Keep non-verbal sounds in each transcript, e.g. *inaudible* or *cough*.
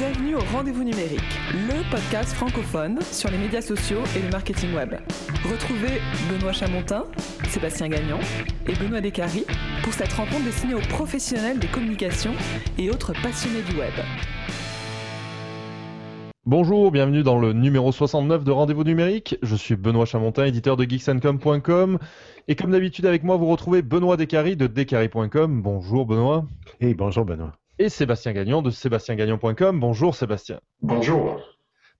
Bienvenue au Rendez-vous numérique, le podcast francophone sur les médias sociaux et le marketing web. Retrouvez Benoît Chamontin, Sébastien Gagnon et Benoît Descaries pour cette rencontre destinée aux professionnels des communications et autres passionnés du web. Bonjour, bienvenue dans le numéro 69 de Rendez-vous numérique. Je suis Benoît Chamontin, éditeur de geeksandcom.com. Et comme d'habitude avec moi, vous retrouvez Benoît Descaries de descaries.com. Bonjour Benoît. Et bonjour Benoît. Et Sébastien Gagnon de sébastiengagnon.com. Bonjour Sébastien. Bonjour.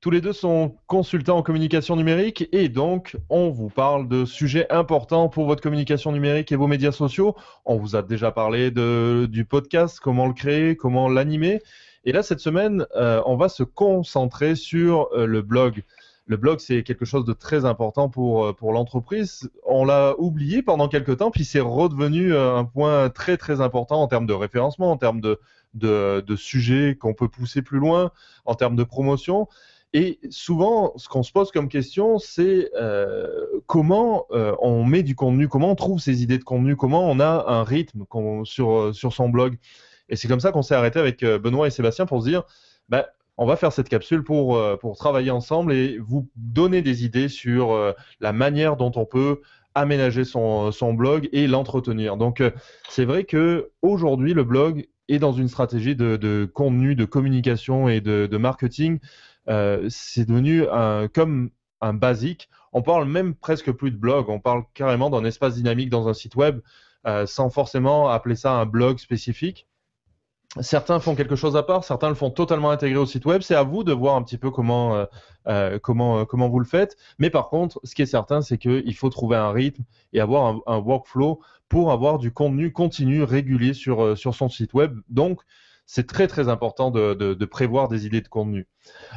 Tous les deux sont consultants en communication numérique et donc on vous parle de sujets importants pour votre communication numérique et vos médias sociaux. On vous a déjà parlé de, du podcast, comment le créer, comment l'animer. Et là, cette semaine, euh, on va se concentrer sur euh, le blog. Le blog, c'est quelque chose de très important pour, euh, pour l'entreprise. On l'a oublié pendant quelques temps, puis c'est redevenu un point très très important en termes de référencement, en termes de, de, de sujets qu'on peut pousser plus loin, en termes de promotion. Et souvent, ce qu'on se pose comme question, c'est euh, comment euh, on met du contenu, comment on trouve ces idées de contenu, comment on a un rythme sur, sur son blog. Et c'est comme ça qu'on s'est arrêté avec euh, Benoît et Sébastien pour se dire, bah, on va faire cette capsule pour, euh, pour travailler ensemble et vous donner des idées sur euh, la manière dont on peut aménager son, blog et l'entretenir. Donc, c'est vrai que aujourd'hui, le blog est dans une stratégie de, contenu, de communication et de, marketing. Euh, c'est devenu comme un basique. On parle même presque plus de blog. On parle carrément d'un espace dynamique dans un site web, euh, sans forcément appeler ça un blog spécifique. Certains font quelque chose à part, certains le font totalement intégré au site web. C'est à vous de voir un petit peu comment, euh, euh, comment, euh, comment vous le faites. Mais par contre, ce qui est certain, c'est qu'il faut trouver un rythme et avoir un, workflow pour avoir du contenu continu, régulier sur, sur son site web. Donc, c'est très très important de, de, prévoir des idées de contenu.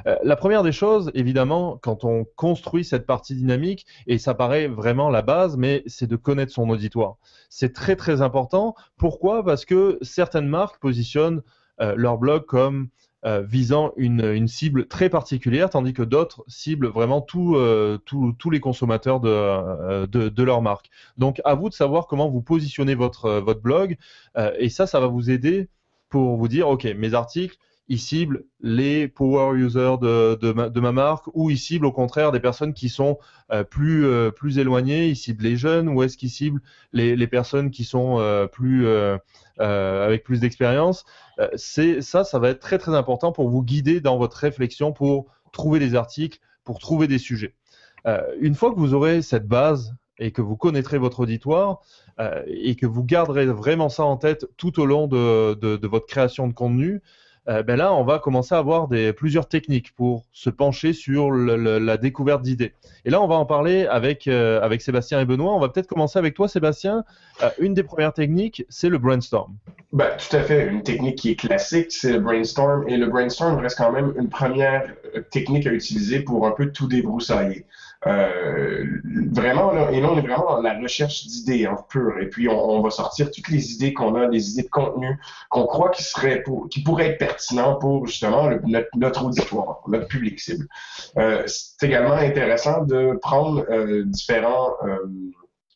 Euh, la première des choses, évidemment, quand on construit cette partie dynamique, et ça paraît vraiment la base, mais c'est de connaître son auditoire. C'est très très important. Pourquoi? Parce que certaines marques positionnent euh, leur blog comme euh, visant une, une, cible très particulière, tandis que d'autres ciblent vraiment tous les consommateurs de, de, de, leur marque. Donc, à vous de savoir comment vous positionnez votre, votre blog, et ça, ça va vous aider pour vous dire, OK, mes articles, ils ciblent les power users de, ma, marque ou ils ciblent au contraire des personnes qui sont euh, plus, euh, plus éloignées, ils ciblent les jeunes ou est-ce qu'ils ciblent les, personnes qui sont euh, plus, avec plus d'expérience? c'est ça, ça va être très très important pour vous guider dans votre réflexion pour trouver des articles, pour trouver des sujets. une fois que vous aurez cette base et que vous connaîtrez votre auditoire euh, et que vous garderez vraiment ça en tête tout au long de, votre création de contenu, euh, ben là, on va commencer à avoir plusieurs techniques pour se pencher sur la découverte d'idées. Et là, on va en parler avec, euh, avec Sébastien et Benoît. On va peut-être commencer avec toi, Sébastien. Une des premières techniques, c'est le brainstorm. Ben, tout à fait. Une technique qui est classique, c'est le brainstorm. Et le brainstorm reste quand même une première technique à utiliser pour un peu tout débroussailler. Euh, vraiment, là, et là, on est vraiment dans la recherche d'idées en pur. Et puis, on, va sortir toutes les idées qu'on a, les idées de contenu qu'on croit qui seraient qui pourraient être pertinents pour justement notre, auditoire, notre public cible. Euh, c'est également intéressant de prendre euh, différents. Euh,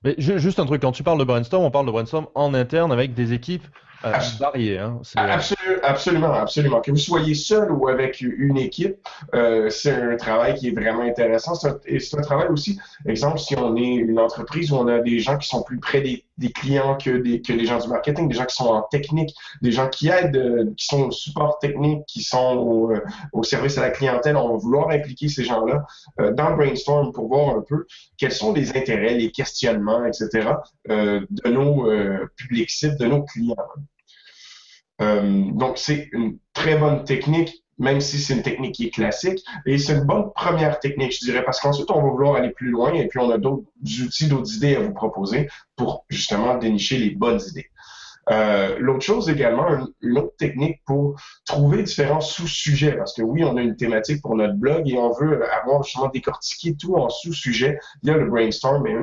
Mais juste un truc, quand tu parles de brainstorm, on parle de brainstorm en interne avec des équipes euh, varié. Hein, absolument, absolument, absolument. Que vous soyez seul ou avec une équipe, euh, c'est un travail qui est vraiment intéressant. Et c'est un travail aussi, exemple, si on est une entreprise où on a des gens qui sont plus près des, des clients que des, que les gens du marketing, des gens qui sont en technique, des gens qui aident, euh, qui sont au support technique, qui sont au, euh, au, service à la clientèle, on va vouloir impliquer ces gens-là euh, dans le brainstorm pour voir un peu quels sont les intérêts, les questionnements, etc. de nos publics cibles, de nos clients. Euh, donc, c'est une très bonne technique, même si c'est une technique qui est classique. Et c'est une bonne première technique, je dirais, parce qu'ensuite, on va vouloir aller plus loin et puis on a d'autres outils, d'autres idées à vous proposer pour justement dénicher les bonnes idées. Euh, L'autre chose également, une, une, autre technique pour trouver différents sous-sujets, parce que oui, on a une thématique pour notre blog et on veut avoir justement décortiqué tout en sous-sujets. Il y a le brainstorm, mais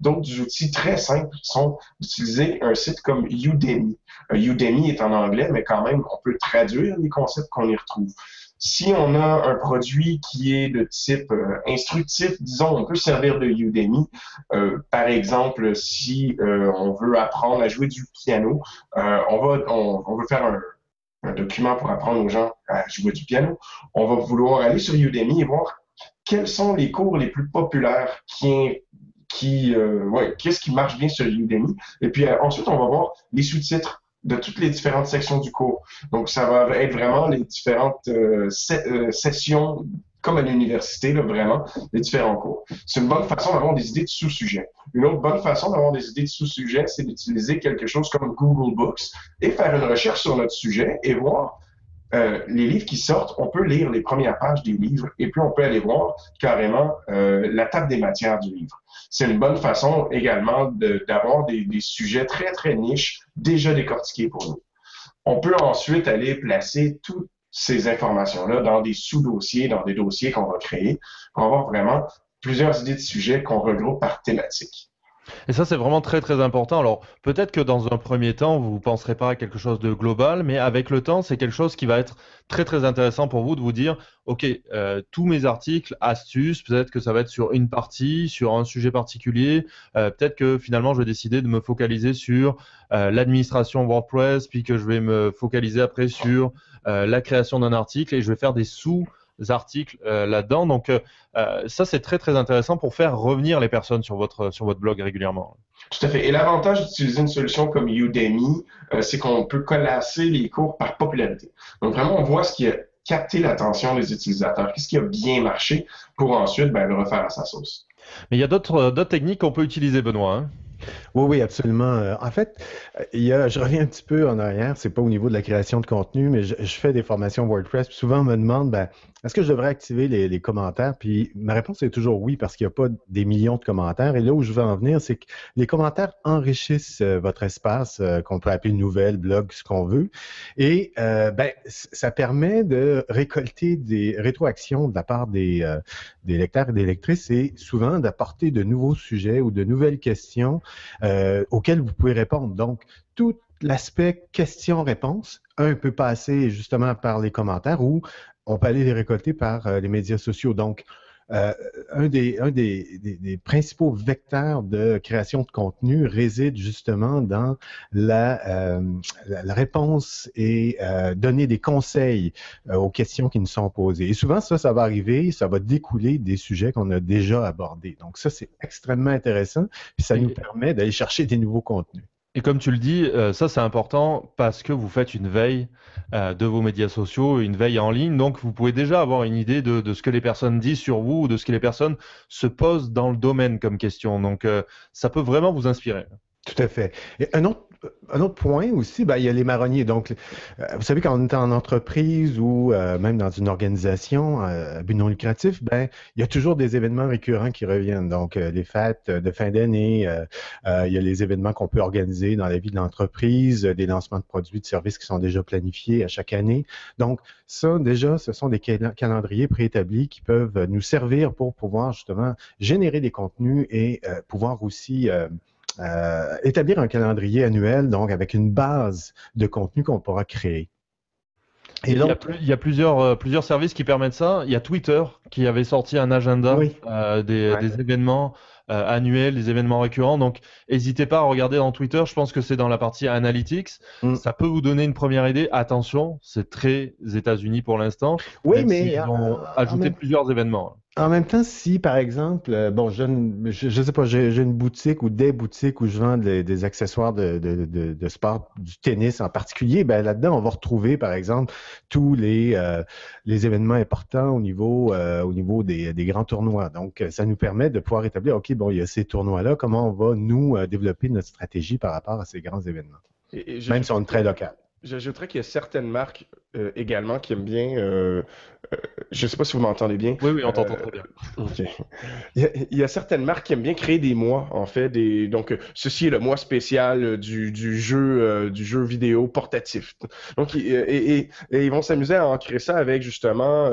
d'autres outils très simples sont d'utiliser un site comme Udemy. Euh, Udemy est en anglais, mais quand même, on peut traduire les concepts qu'on y retrouve. Si on a un produit qui est de type euh, instructif, disons, on peut servir de Udemy. Euh, par exemple, si euh, on veut apprendre à jouer du piano, on veut faire un, document pour apprendre aux gens à jouer du piano, on va vouloir aller sur Udemy et voir quels sont les cours les plus populaires qui, qui qu'est-ce qui marche bien sur Udemy. Et puis ensuite, on va voir les sous-titres de toutes les différentes sections du cours. Donc, ça va être vraiment les différentes euh, sessions comme à l'université, vraiment, les différents cours. C'est une bonne façon d'avoir des idées de sous-sujets. Une autre bonne façon d'avoir des idées de sous-sujets, c'est d'utiliser quelque chose comme Google Books et faire une recherche sur notre sujet et voir euh, les livres qui sortent, on peut lire les premières pages des livres et puis on peut aller voir carrément euh, la table des matières du livre. C'est une bonne façon également d'avoir des, sujets très, très niches déjà décortiqués pour nous. On peut ensuite aller placer toutes ces informations-là dans des sous-dossiers, dans des dossiers qu'on va créer pour avoir vraiment plusieurs idées de sujets qu'on regroupe par thématique. Et ça, c'est vraiment très très important. Alors, peut-être que dans un premier temps, vous ne penserez pas à quelque chose de global, mais avec le temps, c'est quelque chose qui va être très très intéressant pour vous de vous dire, OK, euh, tous mes articles, astuces, peut-être que ça va être sur une partie, sur un sujet particulier. Euh, peut-être que finalement, je vais décider de me focaliser sur euh, l'administration WordPress, puis que je vais me focaliser après sur la création d'un article et je vais faire des sous articles euh, là-dedans. Donc euh, euh, ça, c'est très très intéressant pour faire revenir les personnes sur votre, sur votre blog régulièrement. Tout à fait. Et l'avantage d'utiliser une solution comme Udemy, c'est qu'on peut classer les cours par popularité. Donc vraiment, on voit ce qui a capté l'attention des utilisateurs, qu'est-ce qui a bien marché pour ensuite ben, le refaire à sa sauce. Mais il y a d'autres techniques qu'on peut utiliser, Benoît. Hein. Oui, oui, absolument. Euh, en fait, il y a, je reviens un petit peu en arrière, c'est pas au niveau de la création de contenu, mais je, fais des formations WordPress. souvent, on me demande, ben, est-ce que je devrais activer les, commentaires? Puis ma réponse est toujours oui, parce qu'il n'y a pas des millions de commentaires. Et là où je veux en venir, c'est que les commentaires enrichissent euh, votre espace, euh, qu'on peut appeler nouvelle, blog, ce qu'on veut. Et ben, ça permet de récolter des rétroactions de la part des, des lecteurs et des lectrices et souvent d'apporter de nouveaux sujets ou de nouvelles questions euh, auxquelles vous pouvez répondre. Donc, tout l'aspect question-réponse, un peut passer justement par les commentaires ou on peut aller les récolter par euh, les médias sociaux. Donc, euh, un, des, un des, des, principaux vecteurs de création de contenu réside justement dans la, euh, la, réponse et euh, donner des conseils aux questions qui nous sont posées. Et souvent, ça, ça va arriver, ça va découler des sujets qu'on a déjà abordés. Donc ça, c'est extrêmement intéressant, puis ça nous permet d'aller chercher des nouveaux contenus. Et comme tu le dis, euh, ça c'est important parce que vous faites une veille euh, de vos médias sociaux, une veille en ligne. Donc vous pouvez déjà avoir une idée de, ce que les personnes disent sur vous ou de ce que les personnes se posent dans le domaine comme question. Donc euh, ça peut vraiment vous inspirer. Tout à fait. Et un un autre point aussi, ben, il y a les marronniers. Donc, euh, vous savez, quand on est en entreprise ou euh, même dans une organisation euh, à but non lucratif, ben, il y a toujours des événements récurrents qui reviennent. Donc, les fêtes de fin d'année, il y a les événements qu'on peut organiser dans la vie de l'entreprise, des lancements de produits, de services qui sont déjà planifiés à chaque année. Donc, ça, déjà, ce sont des calendriers préétablis qui peuvent nous servir pour pouvoir justement générer des contenus et pouvoir aussi euh, établir un calendrier annuel, donc avec une base de contenu qu'on pourra créer. Et il, y a, plusieurs, euh, plusieurs services qui permettent ça. Il y a Twitter qui avait sorti un agenda euh, des, événements annuels, des événements récurrents. Donc, n'hésitez pas à regarder dans Twitter. Je pense que c'est dans la partie Analytics. Mm. Ça peut vous donner une première idée. Attention, c'est très États-Unis pour l'instant. Oui, mais ils ont ajouté plusieurs événements. En même temps, si par exemple, euh, bon, je ne je, sais pas, j'ai une boutique ou des boutiques où je vends des, accessoires de, de, de, sport, du tennis en particulier, ben là-dedans, on va retrouver par exemple tous les, euh, les événements importants au niveau, euh, au niveau des, des, grands tournois. Donc, ça nous permet de pouvoir établir, OK, bon, il y a ces tournois-là, comment on va nous développer notre stratégie par rapport à ces grands événements, même si on est très local. J'ajouterais qu'il y a certaines marques euh, également qui aiment bien. Euh, euh, je ne sais pas si vous m'entendez bien. Oui, oui, on t'entend très bien. *laughs* OK. Il y, a, certaines marques qui aiment bien créer des mois, en fait. Des, donc, ceci est le mois spécial du, du jeu, du jeu vidéo portatif. Donc, et, et, ils vont s'amuser à en créer ça avec justement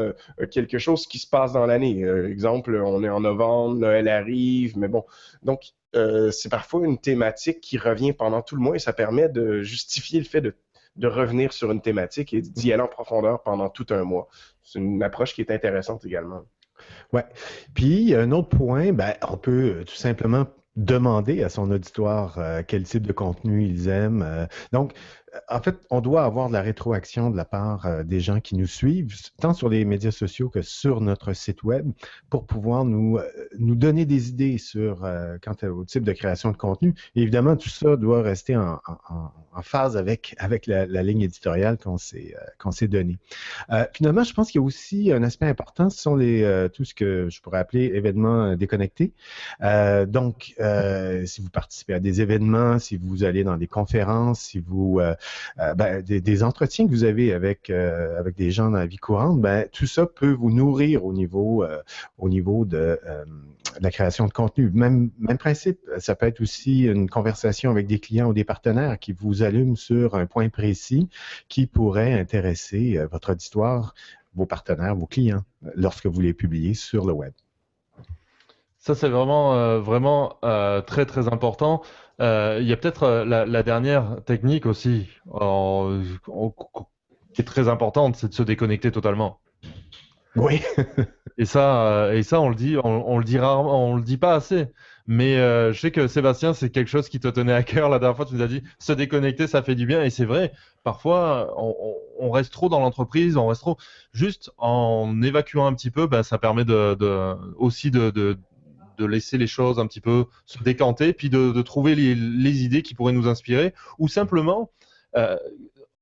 quelque chose qui se passe dans l'année. exemple, on est en novembre, Noël arrive, mais bon. Donc, c'est parfois une thématique qui revient pendant tout le mois et ça permet de justifier le fait de de revenir sur une thématique et d'y aller en profondeur pendant tout un mois. C'est une approche qui est intéressante également. Ouais. Puis, un autre point, ben, on peut euh, tout simplement demander à son auditoire euh, quel type de contenu ils aiment. Euh. donc, en fait, on doit avoir de la rétroaction de la part euh, des gens qui nous suivent, tant sur les médias sociaux que sur notre site web, pour pouvoir nous, euh, nous donner des idées sur euh, quant au type de création de contenu. évidemment, tout ça doit rester en, phase avec, avec la, ligne éditoriale qu'on s'est qu'on s'est donnée. finalement, je pense qu'il y a aussi un aspect important, ce sont les, tout ce que je pourrais appeler événements déconnectés. donc, si vous participez à des événements, si vous allez dans des conférences, si vous euh, ben, des, entretiens que vous avez avec, euh, avec des gens dans la vie courante, ben, tout ça peut vous nourrir au niveau, euh, de la création de contenu. Même, même principe, ça peut être aussi une conversation avec des clients ou des partenaires qui vous allument sur un point précis qui pourrait intéresser votre auditoire, vos partenaires, vos clients, lorsque vous les publiez sur le web. Ça, c'est vraiment, vraiment très, très important. Euh, il y a peut-être euh, la, dernière technique aussi qui est très importante, c'est de se déconnecter totalement. Oui. *laughs* et ça, euh, et ça, on le dit, on, le dit rarement, on le dit pas assez. Mais je sais que Sébastien, c'est quelque chose qui te tenait à cœur. La dernière fois, tu nous as dit se déconnecter, ça fait du bien. Et c'est vrai. Parfois, on, reste trop dans l'entreprise, on reste trop. Juste en évacuant un petit peu, ben, ça permet de, aussi de, de laisser les choses un petit peu se décanter, puis de, trouver les, idées qui pourraient nous inspirer, ou simplement euh,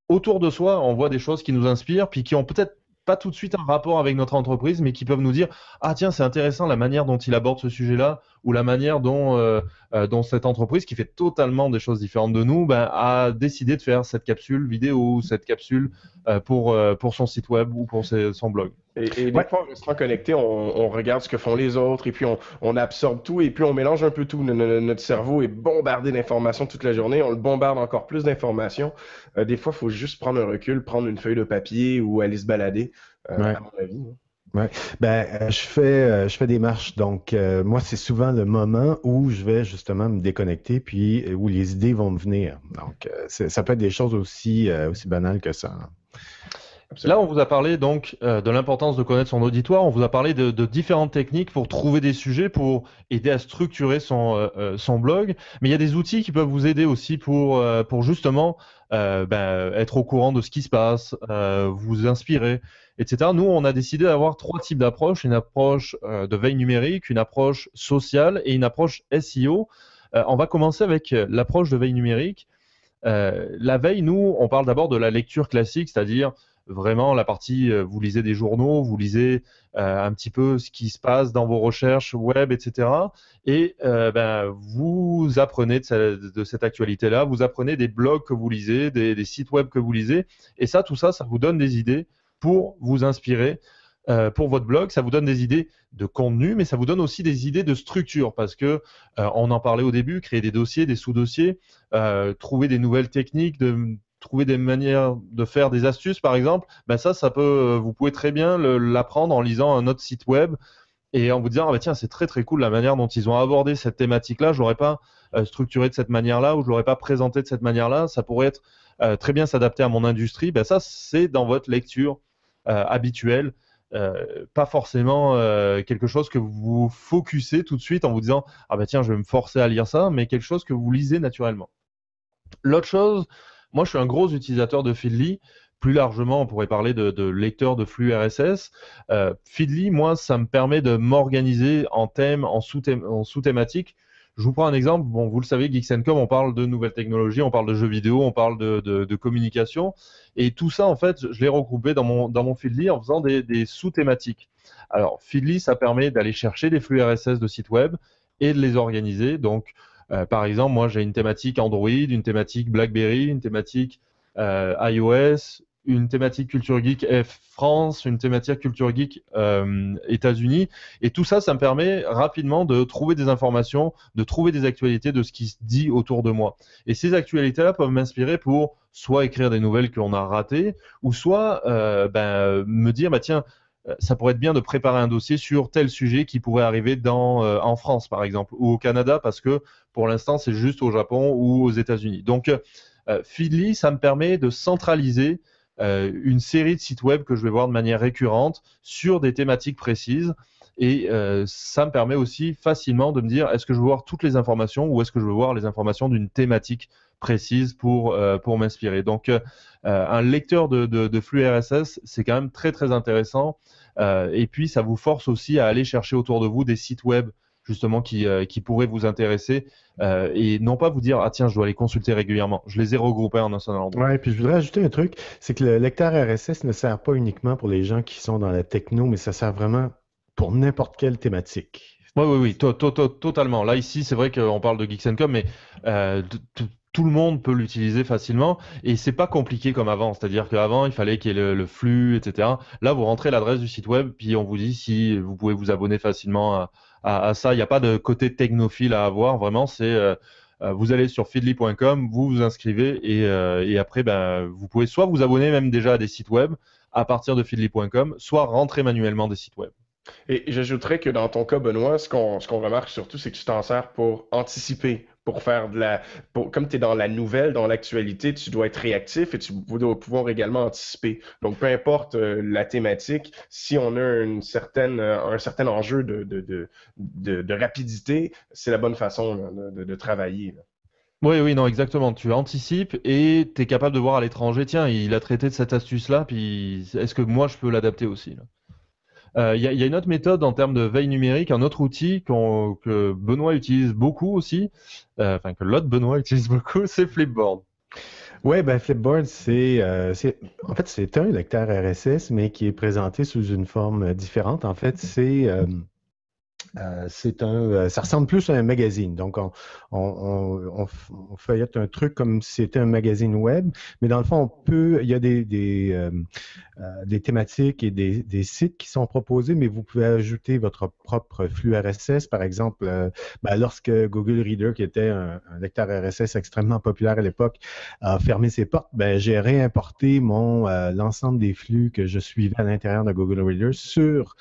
autour de soi, on voit des choses qui nous inspirent, puis qui ont peut-être pas tout de suite un rapport avec notre entreprise, mais qui peuvent nous dire ah tiens c'est intéressant la manière dont il aborde ce sujet-là ou la manière dont euh, euh, cette entreprise qui fait totalement des choses différentes de nous ben, a décidé de faire cette capsule vidéo, cette capsule pour son site web ou pour son blog. Et, des fois, en restant connecté, on, regarde ce que font les autres et puis on, absorbe tout et puis on mélange un peu tout. Notre, cerveau est bombardé d'informations toute la journée. On le bombarde encore plus d'informations. des fois, il faut juste prendre un recul, prendre une feuille de papier ou aller se balader, à mon avis. Hein. Ouais. Ben, euh, je fais, euh, je fais des marches. Donc, euh, moi, c'est souvent le moment où je vais justement me déconnecter, puis où les idées vont me venir. Donc, ça peut être des choses aussi, aussi banales que ça. Hein. Là, on vous a parlé donc de l'importance de connaître son auditoire. On vous a parlé de, différentes techniques pour trouver des sujets, pour aider à structurer son, son blog. Mais il y a des outils qui peuvent vous aider aussi pour, pour justement ben, être au courant de ce qui se passe, vous inspirer etc. Nous, on a décidé d'avoir trois types d'approches une approche euh, de veille numérique, une approche sociale et une approche SEO. Euh, on va commencer avec euh, l'approche de veille numérique. la veille, nous, on parle d'abord de la lecture classique, c'est-à-dire vraiment la partie, vous lisez des journaux, vous lisez un petit peu ce qui se passe dans vos recherches web, etc. Et ben, vous apprenez de, cette actualité-là, vous apprenez des blogs que vous lisez, des, sites web que vous lisez, et ça, tout ça, ça vous donne des idées pour vous inspirer euh, pour votre blog. Ça vous donne des idées de contenu, mais ça vous donne aussi des idées de structure parce que euh, on en parlait au début, créer des dossiers, des sous-dossiers, euh, trouver des nouvelles techniques, de trouver des manières de faire des astuces, par exemple. Ben ça, ça peut, vous pouvez très bien l'apprendre en lisant un autre site web et en vous disant ah ben tiens c'est très très cool la manière dont ils ont abordé cette thématique-là. Je l'aurais pas structuré de cette manière-là ou je l'aurais pas présenté de cette manière-là. Ça pourrait être très bien s'adapter à mon industrie. Ben ça c'est dans votre lecture euh, habituel. Euh, pas forcément euh, quelque chose que vous focussez tout de suite en vous disant ah bah tiens je vais me forcer à lire ça, mais quelque chose que vous lisez naturellement. L'autre chose, moi je suis un gros utilisateur de Feedly. Plus largement, on pourrait parler de, de lecteur de flux RSS. Feedly, moi, ça me permet de m'organiser en thème, en sous-thématique. Je vous prends un exemple. Bon, vous le savez, Geeks on parle de nouvelles technologies, on parle de jeux vidéo, on parle de, communication. Et tout ça, en fait, je l'ai regroupé dans mon, dans mon Feedly en faisant des, sous-thématiques. Alors, Feedly, ça permet d'aller chercher des flux RSS de sites web et de les organiser. Donc, euh, par exemple, moi, j'ai une thématique Android, une thématique BlackBerry, une thématique euh, iOS, une thématique culture geek France, une thématique culture geek euh, États-Unis. Et tout ça, ça me permet rapidement de trouver des informations, de trouver des actualités de ce qui se dit autour de moi. Et ces actualités-là peuvent m'inspirer pour soit écrire des nouvelles qu'on a ratées, ou soit ben, me dire, bah, tiens, ça pourrait être bien de préparer un dossier sur tel sujet qui pourrait arriver dans, en France, par exemple, ou au Canada, parce que pour l'instant, c'est juste au Japon ou aux États-Unis. Donc, Feedly, ça me permet de centraliser euh, une série de sites web que je vais voir de manière récurrente sur des thématiques précises. Et euh, ça me permet aussi facilement de me dire est-ce que je veux voir toutes les informations ou est-ce que je veux voir les informations d'une thématique précises pour, pour m'inspirer. Donc, un lecteur de, de, flux RSS, c'est quand même très très intéressant. et puis, ça vous force aussi à aller chercher autour de vous des sites web justement qui, qui pourraient vous intéresser et non pas vous dire ah tiens je dois les consulter régulièrement. Je les ai regroupés en un seul endroit. Ouais, puis je voudrais ajouter un truc, c'est que le lecteur RSS ne sert pas uniquement pour les gens qui sont dans la techno, mais ça sert vraiment pour n'importe quelle thématique. Oui, oui, oui, totalement. Là, ici, c'est vrai qu'on parle de Geeks mais euh, tout le monde peut l'utiliser facilement et c'est pas compliqué comme avant. C'est-à-dire qu'avant, il fallait qu'il y ait le, flux, etc. Là, vous rentrez l'adresse du site web, puis on vous dit si vous pouvez vous abonner facilement à, ça. Il n'y a pas de côté technophile à avoir. Vraiment, c'est euh, euh, vous allez sur feedly.com, vous vous inscrivez et, et, après, ben, vous pouvez soit vous abonner même déjà à des sites web à partir de feedly.com, soit rentrer manuellement des sites web. Et j'ajouterais que dans ton cas, Benoît, ce qu'on remarque surtout, c'est que tu t'en sers pour anticiper, pour faire de la. comme tu es dans la nouvelle, dans l'actualité, tu dois être réactif et tu dois pouvoir également anticiper. Donc, peu importe euh, la thématique, si on a une certaine, euh, un certain enjeu de, de, de, rapidité, c'est la bonne façon de, travailler. Oui, oui, non, exactement. Tu anticipes et tu es capable de voir à l'étranger, tiens, il a traité de cette astuce-là, puis est-ce que moi je peux l'adapter aussi il y, a une autre méthode en termes de veille numérique, un autre outil que Benoît utilise beaucoup aussi, euh, enfin que l'autre Benoît *laughs* utilise beaucoup, c'est Flipboard. Oui, ben Flipboard, euh, c'est en fait c'est un lecteur RSS, mais qui est présenté sous une forme différente. En fait, c'est euh, c'est un, euh, ça ressemble plus à un magazine. Donc, on, on, feuillette un truc comme si c'était un magazine web, mais dans le fond, on peut, il y a des, des, euh, thématiques et des, des, sites qui sont proposés, mais vous pouvez ajouter votre propre flux RSS. Par exemple, ben, lorsque Google Reader, qui était un, lecteur RSS extrêmement populaire à l'époque, a fermé ses portes, ben, j'ai réimporté mon l'ensemble des flux que je suivais à l'intérieur de Google Reader sur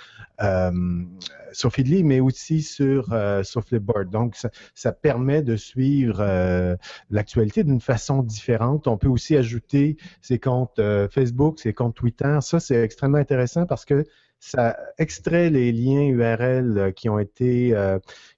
sur Feedly, mais aussi sur, euh, Flipboard. Donc, ça, permet de suivre euh, l'actualité d'une façon différente. On peut aussi ajouter ses comptes euh, Facebook, ses comptes Twitter. Ça, c'est extrêmement intéressant parce que ça extrait les liens URL qui ont été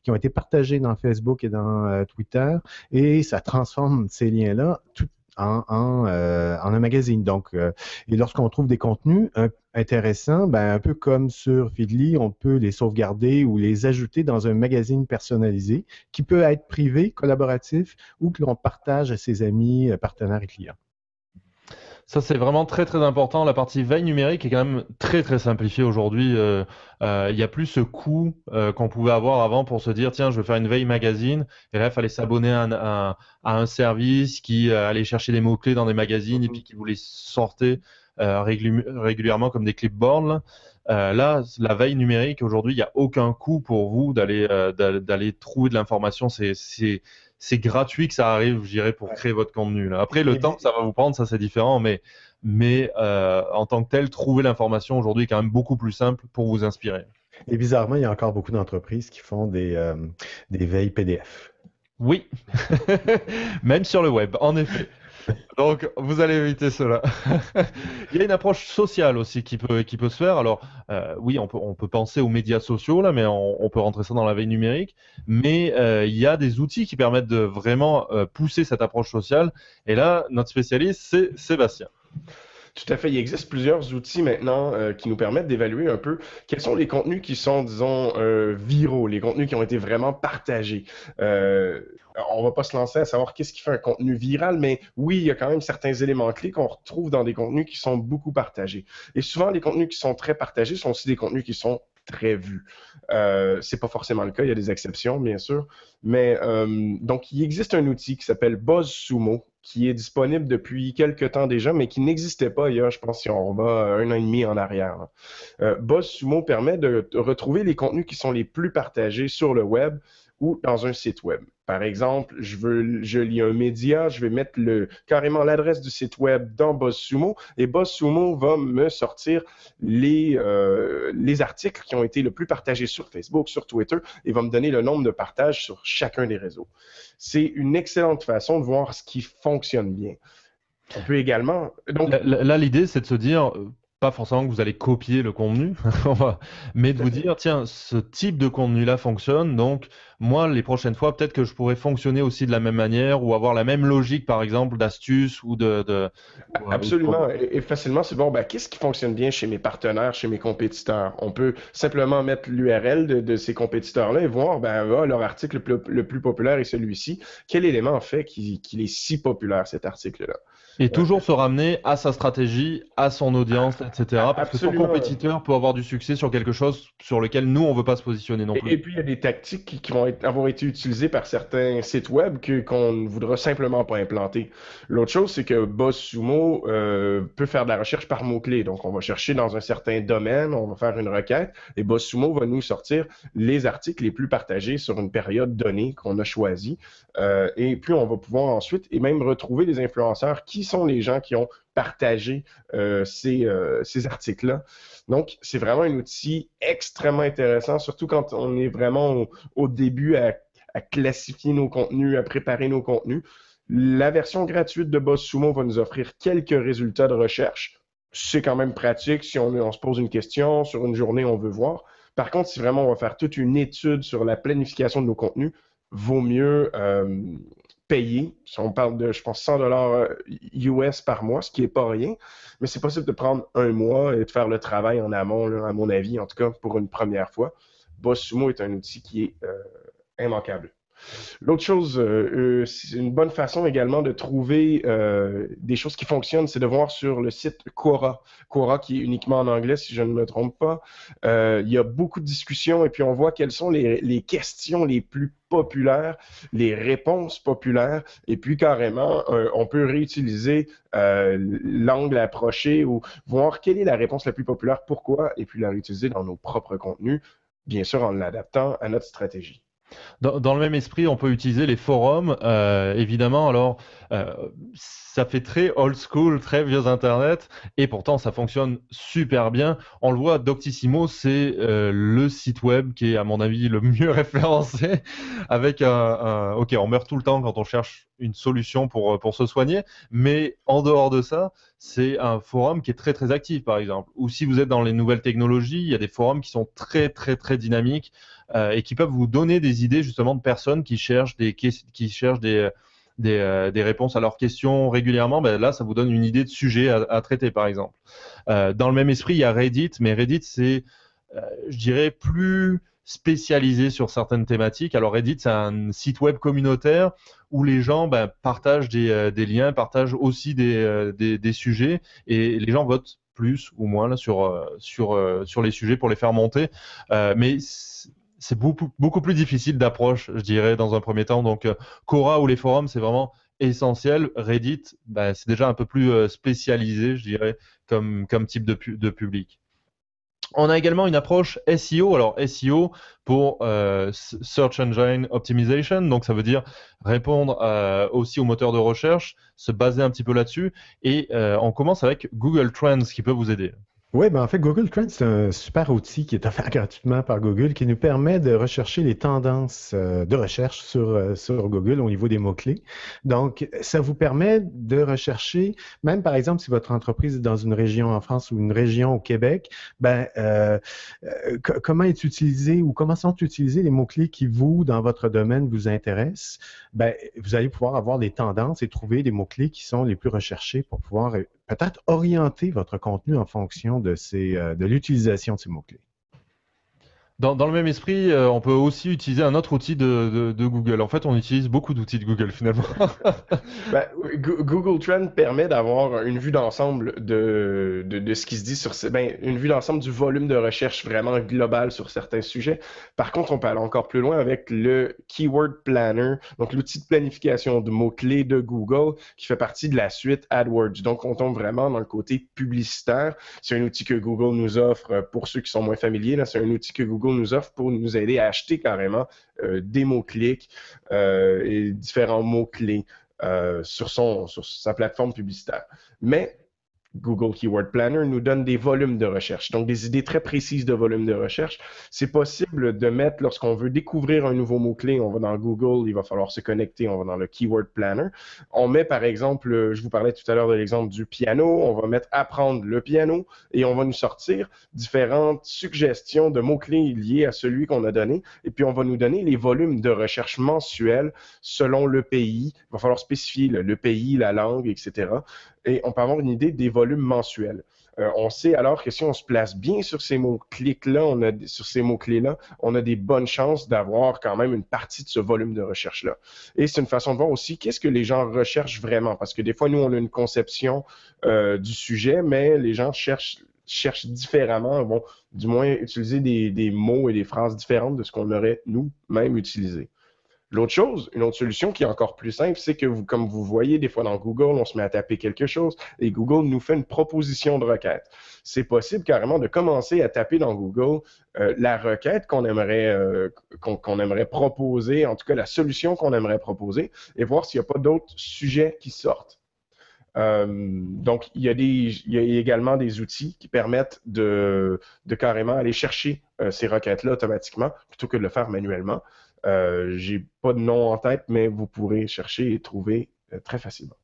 qui ont été partagés dans Facebook et dans Twitter et ça transforme ces liens-là tout en, en, un magazine. Donc, et lorsqu'on trouve des contenus, intéressant, ben, un peu comme sur Feedly, on peut les sauvegarder ou les ajouter dans un magazine personnalisé qui peut être privé, collaboratif ou que l'on partage à ses amis, euh, partenaires et clients. Ça, c'est vraiment très très important. La partie veille numérique est quand même très très simplifiée aujourd'hui. Euh, euh, il n'y a plus ce coût qu'on pouvait avoir avant pour se dire tiens, je veux faire une veille magazine. Et là, il fallait s'abonner à, un service qui allait chercher des mots-clés dans des magazines et puis qui vous les sortait euh, régulièrement comme des clipboards. Euh, là, la veille numérique, aujourd'hui, il n'y a aucun coût pour vous d'aller euh, trouver de l'information. Gratuit que ça arrive, je dirais, pour créer votre contenu. Après, le temps que ça va vous prendre, ça c'est différent, mais, mais en tant que tel, trouver l'information aujourd'hui est quand même beaucoup plus simple pour vous inspirer. Et bizarrement, il y a encore beaucoup d'entreprises qui font des, des veilles PDF. Oui, *laughs* même sur le web, en effet. *laughs* Donc, vous allez éviter cela. *laughs* il y a une approche sociale aussi qui peut, qui peut se faire. Alors, euh, oui, on peut, on peut penser aux médias sociaux, là, mais on, peut rentrer ça dans la veille numérique. Mais euh, il y a des outils qui permettent de vraiment euh, pousser cette approche sociale. Et là, notre spécialiste, c'est Sébastien. Tout à fait. Il existe plusieurs outils maintenant qui nous permettent d'évaluer un peu quels sont les contenus qui sont, disons, viraux, les contenus qui ont été vraiment partagés on va pas se lancer à savoir qu'est-ce qui fait un contenu viral, mais oui, il y a quand même certains éléments clés qu'on retrouve dans des contenus qui sont beaucoup partagés. Et souvent, les contenus qui sont très partagés sont aussi des contenus qui sont très vus. Euh, c'est pas forcément le cas, il y a des exceptions, bien sûr. Mais euh, donc, il existe un outil qui s'appelle BuzzSumo, qui est disponible depuis quelques temps déjà, mais qui n'existait pas il y a, je pense, si on va un an et demi en arrière. Euh, BuzzSumo permet de retrouver les contenus qui sont les plus partagés sur le web ou dans un site web. Par exemple, je lis un média, je vais mettre carrément l'adresse du site web dans BuzzSumo et BuzzSumo va me sortir les, euh, les articles qui ont été le plus partagés sur Facebook, sur Twitter et va me donner le nombre de partages sur chacun des réseaux. C'est une excellente façon de voir ce qui fonctionne bien. On peut également. Donc... Là, l'idée, c'est de se dire, pas forcément que vous allez copier le contenu, *laughs* mais de vous dire, tiens, ce type de contenu-là fonctionne, donc moi, les prochaines fois, peut-être que je pourrais fonctionner aussi de la même manière ou avoir la même logique, par exemple, d'astuce ou de... Absolument, et, facilement, c'est bon, ben, qu'est-ce qui fonctionne bien chez mes partenaires, chez mes compétiteurs? On peut simplement mettre l'URL de, ces compétiteurs-là et voir, ben, leur article le plus, populaire est celui-ci. Quel élément fait qu'il est si populaire, cet article-là? Et toujours se ramener à sa stratégie, à son audience, etc. Parce que son compétiteur peut avoir du succès sur quelque chose sur lequel nous, on ne veut pas se positionner non plus. Et, puis, il y a des tactiques qui, vont avoir été utilisées par certains sites web qu'on ne voudra simplement pas implanter. L'autre chose, c'est que Boss Sumo euh, peut faire de la recherche par mots-clés. Donc, on va chercher dans un certain domaine, on va faire une requête, et Boss Sumo va nous sortir les articles les plus partagés sur une période donnée qu'on a choisie. Euh, et puis, on va pouvoir ensuite, et même retrouver des influenceurs qui sont les gens qui ont partagé euh, euh, ces, articles-là. Donc, c'est vraiment un outil extrêmement intéressant, surtout quand on est vraiment au, début à, classifier nos contenus, à préparer nos contenus. La version gratuite de Boss Sumo va nous offrir quelques résultats de recherche. C'est quand même pratique si on, se pose une question, sur une journée, on veut voir. Par contre, si vraiment on va faire toute une étude sur la planification de nos contenus, vaut mieux euh, payer. On parle de, je pense, 100 dollars US euh, par mois, ce qui n'est pas rien, mais c'est possible de prendre un mois et de faire le travail en amont, à mon avis, en tout cas pour une première fois. Boss Sumo est un outil qui est euh, immanquable. L'autre chose, euh, c'est une bonne façon également de trouver des choses qui fonctionnent, c'est de voir sur le site Quora. Quora qui est uniquement en anglais, si je ne me trompe pas. il y a beaucoup de discussions et puis on voit quelles sont les, questions les plus populaires, les réponses populaires, et puis carrément, euh, on peut réutiliser euh, l'angle approché ou voir quelle est la réponse la plus populaire, pourquoi, et puis la réutiliser dans nos propres contenus, bien sûr en l'adaptant à notre stratégie. Dans, le même esprit, on peut utiliser les forums, euh, évidemment. Alors, euh, ça fait très old school, très vieux Internet, et pourtant, ça fonctionne super bien. On le voit, Doctissimo, c'est euh, le site web qui est, à mon avis, le mieux *laughs* référencé, avec Ok, on meurt tout le temps quand on cherche une solution pour, pour se soigner, mais en dehors de ça, c'est un forum qui est très très actif, par exemple. Ou si vous êtes dans les nouvelles technologies, il y a des forums qui sont très très très dynamiques et qui peuvent vous donner des idées justement de personnes qui cherchent des qui cherchent des des, euh, des, réponses à leurs questions régulièrement, ben là, ça vous donne une idée de sujet à, traiter, par exemple. Euh, dans le même esprit, il y a Reddit, mais Reddit, c'est, je dirais, plus spécialisé sur certaines thématiques. Alors Reddit, c'est un site web communautaire où les gens ben, partagent des, liens, partagent aussi des, des, sujets, et les gens votent plus ou moins sur, sur, sur les sujets pour les faire monter. mais c'est beaucoup, plus difficile d'approche, je dirais, dans un premier temps. Donc, euh, Quora ou les forums, c'est vraiment essentiel. Reddit, bah, c'est déjà un peu plus euh, spécialisé, je dirais, comme, type de, de public. On a également une approche SEO. Alors SEO pour euh, Search Engine Optimization, donc ça veut dire répondre aussi aux moteurs de recherche, se baser un petit peu là-dessus. Et on commence avec Google Trends qui peut vous aider. Oui, ben en fait, Google Trends, c'est un super outil qui est offert *laughs* gratuitement par Google qui nous permet de rechercher les tendances euh, de recherche sur, euh, sur Google au niveau des mots-clés. Donc, ça vous permet de rechercher, même par exemple, si votre entreprise est dans une région en France ou une région au Québec, ben, euh, comment est utilisé ou comment sont utilisés les mots-clés qui vous, dans votre domaine, vous intéressent? Ben, vous allez pouvoir avoir des tendances et trouver des mots-clés qui sont les plus recherchés pour pouvoir peut-être orienter votre contenu en fonction de, euh, l'utilisation de ces mots-clés. Dans, le même esprit, euh, on peut aussi utiliser un autre outil de, Google. En fait, on utilise beaucoup d'outils de Google finalement. *laughs* Ben, Google Trend permet d'avoir une vue d'ensemble de, de, ce qui se dit sur ben, une vue d'ensemble du volume de recherche vraiment global sur certains sujets. Par contre, on peut aller encore plus loin avec le Keyword Planner, donc l'outil de planification de mots-clés de Google qui fait partie de la suite AdWords. Donc, on tombe vraiment dans le côté publicitaire. C'est un outil que Google nous offre pour ceux qui sont moins familiers. C'est un outil que Google nous offre pour nous aider à acheter carrément euh, des mots-clics euh, et différents mots-clés euh, sur, sur sa plateforme publicitaire. Mais Google Keyword Planner nous donne des volumes de recherche, donc des idées très précises de volumes de recherche. C'est possible de mettre, lorsqu'on veut découvrir un nouveau mot-clé, on va dans Google, il va falloir se connecter, on va dans le Keyword Planner. On met par exemple, je vous parlais tout à l'heure de l'exemple du piano, on va mettre apprendre le piano et on va nous sortir différentes suggestions de mots-clés liés à celui qu'on a donné. Et puis on va nous donner les volumes de recherche mensuels selon le pays. Il va falloir spécifier le, pays, la langue, etc. Et on peut avoir une idée des volumes mensuels. Euh, on sait alors que si on se place bien sur ces a sur ces mots-clés-là, on a des bonnes chances d'avoir quand même une partie de ce volume de recherche-là. Et c'est une façon de voir aussi qu'est-ce que les gens recherchent vraiment, parce que des fois, nous, on a une conception euh, du sujet, mais les gens cherchent cherchent différemment, vont du moins utiliser des, des mots et des phrases différentes de ce qu'on aurait nous-mêmes utilisé. L'autre chose, une autre solution qui est encore plus simple, c'est que comme vous voyez des fois dans Google, on se met à taper quelque chose et Google nous fait une proposition de requête. C'est possible carrément de commencer à taper dans Google euh, la requête qu'on aimerait euh, qu'on aimerait proposer, en tout cas la solution qu'on aimerait proposer, et voir s'il n'y a pas d'autres sujets qui sortent. Euh, donc, il y, a également des outils qui permettent de carrément aller chercher ces requêtes-là automatiquement plutôt que de le faire manuellement. Euh, j'ai pas de nom en tête, mais vous pourrez chercher et trouver euh, très facilement.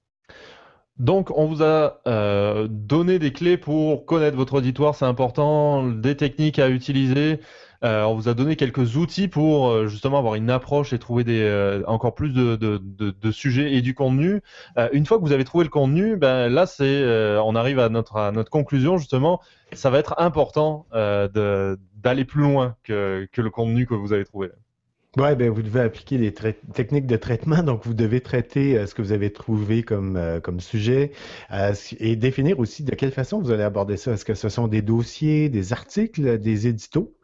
Donc, on vous a euh, donné des clés pour connaître votre auditoire, c'est important, des techniques à utiliser. on vous a donné quelques outils pour justement avoir une approche et trouver des, encore plus de, sujets et du contenu. une fois que vous avez trouvé le contenu, ben, là, c'est, on arrive à notre, conclusion justement. Ça va être important d'aller plus loin que, que le contenu que vous avez trouvé. Oui, ben, vous devez appliquer des techniques de traitement, donc vous devez traiter euh, ce que vous avez trouvé comme, euh, comme sujet euh, et définir aussi de quelle façon vous allez aborder ça. Est-ce que ce sont des dossiers, des articles, des éditos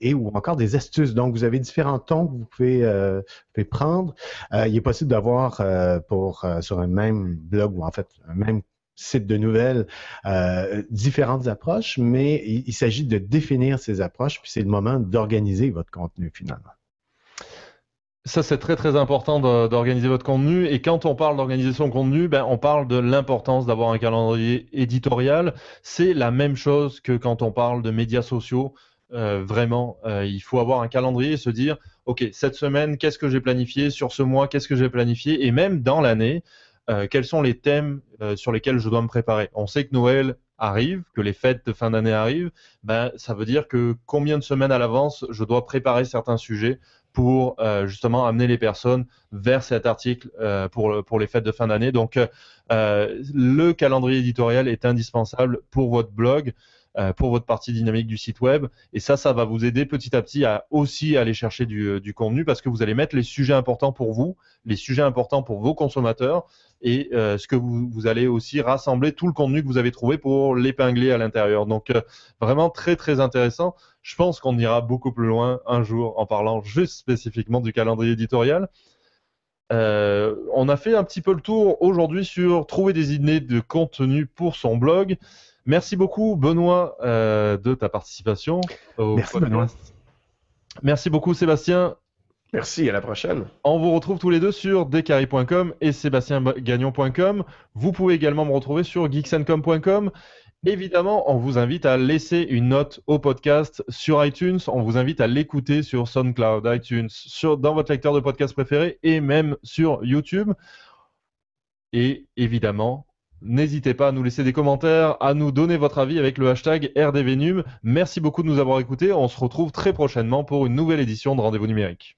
et ou encore des astuces? Donc, vous avez différents tons que vous pouvez, pouvez prendre. il est possible d'avoir pour sur un même blog ou en fait un même site de nouvelles, différentes approches, mais il s'agit de définir ces approches, puis c'est le moment d'organiser votre contenu finalement. Ça, c'est très très important d'organiser votre contenu. Et quand on parle d'organisation de contenu, ben, on parle de l'importance d'avoir un calendrier éditorial. C'est la même chose que quand on parle de médias sociaux. Euh, vraiment, euh, il faut avoir un calendrier et se dire, OK, cette semaine, qu'est-ce que j'ai planifié? Sur ce mois, qu'est-ce que j'ai planifié? Et même dans l'année, euh, quels sont les thèmes sur lesquels je dois me préparer? On sait que Noël arrive, que les fêtes de fin d'année arrivent. Ben, ça veut dire que combien de semaines à l'avance je dois préparer certains sujets pour euh, justement amener les personnes vers cet article euh, pour, les fêtes de fin d'année. Donc, euh, le calendrier éditorial est indispensable pour votre blog, pour votre partie dynamique du site web. Et ça, ça va vous aider petit à petit à aussi aller chercher du, du contenu parce que vous allez mettre les sujets importants pour vous, les sujets importants pour vos consommateurs et ce que vous, allez aussi rassembler tout le contenu que vous avez trouvé pour l'épingler à l'intérieur. Donc, vraiment très, très intéressant. Je pense qu'on ira beaucoup plus loin un jour en parlant juste spécifiquement du calendrier éditorial. Euh, on a fait un petit peu le tour aujourd'hui sur trouver des idées de contenu pour son blog. Merci beaucoup Benoît euh, de ta participation au Merci Benoît. Merci beaucoup Sébastien. Merci, à la prochaine. On vous retrouve tous les deux sur decari.com et sébastiengagnon.com. Vous pouvez également me retrouver sur geeksencom.com. Évidemment, on vous invite à laisser une note au podcast sur iTunes. On vous invite à l'écouter sur SoundCloud, iTunes, sur, dans votre lecteur de podcast préféré et même sur YouTube. Et évidemment, n'hésitez pas à nous laisser des commentaires, à nous donner votre avis avec le hashtag RDVNUM. Merci beaucoup de nous avoir écoutés. On se retrouve très prochainement pour une nouvelle édition de Rendez-vous numérique.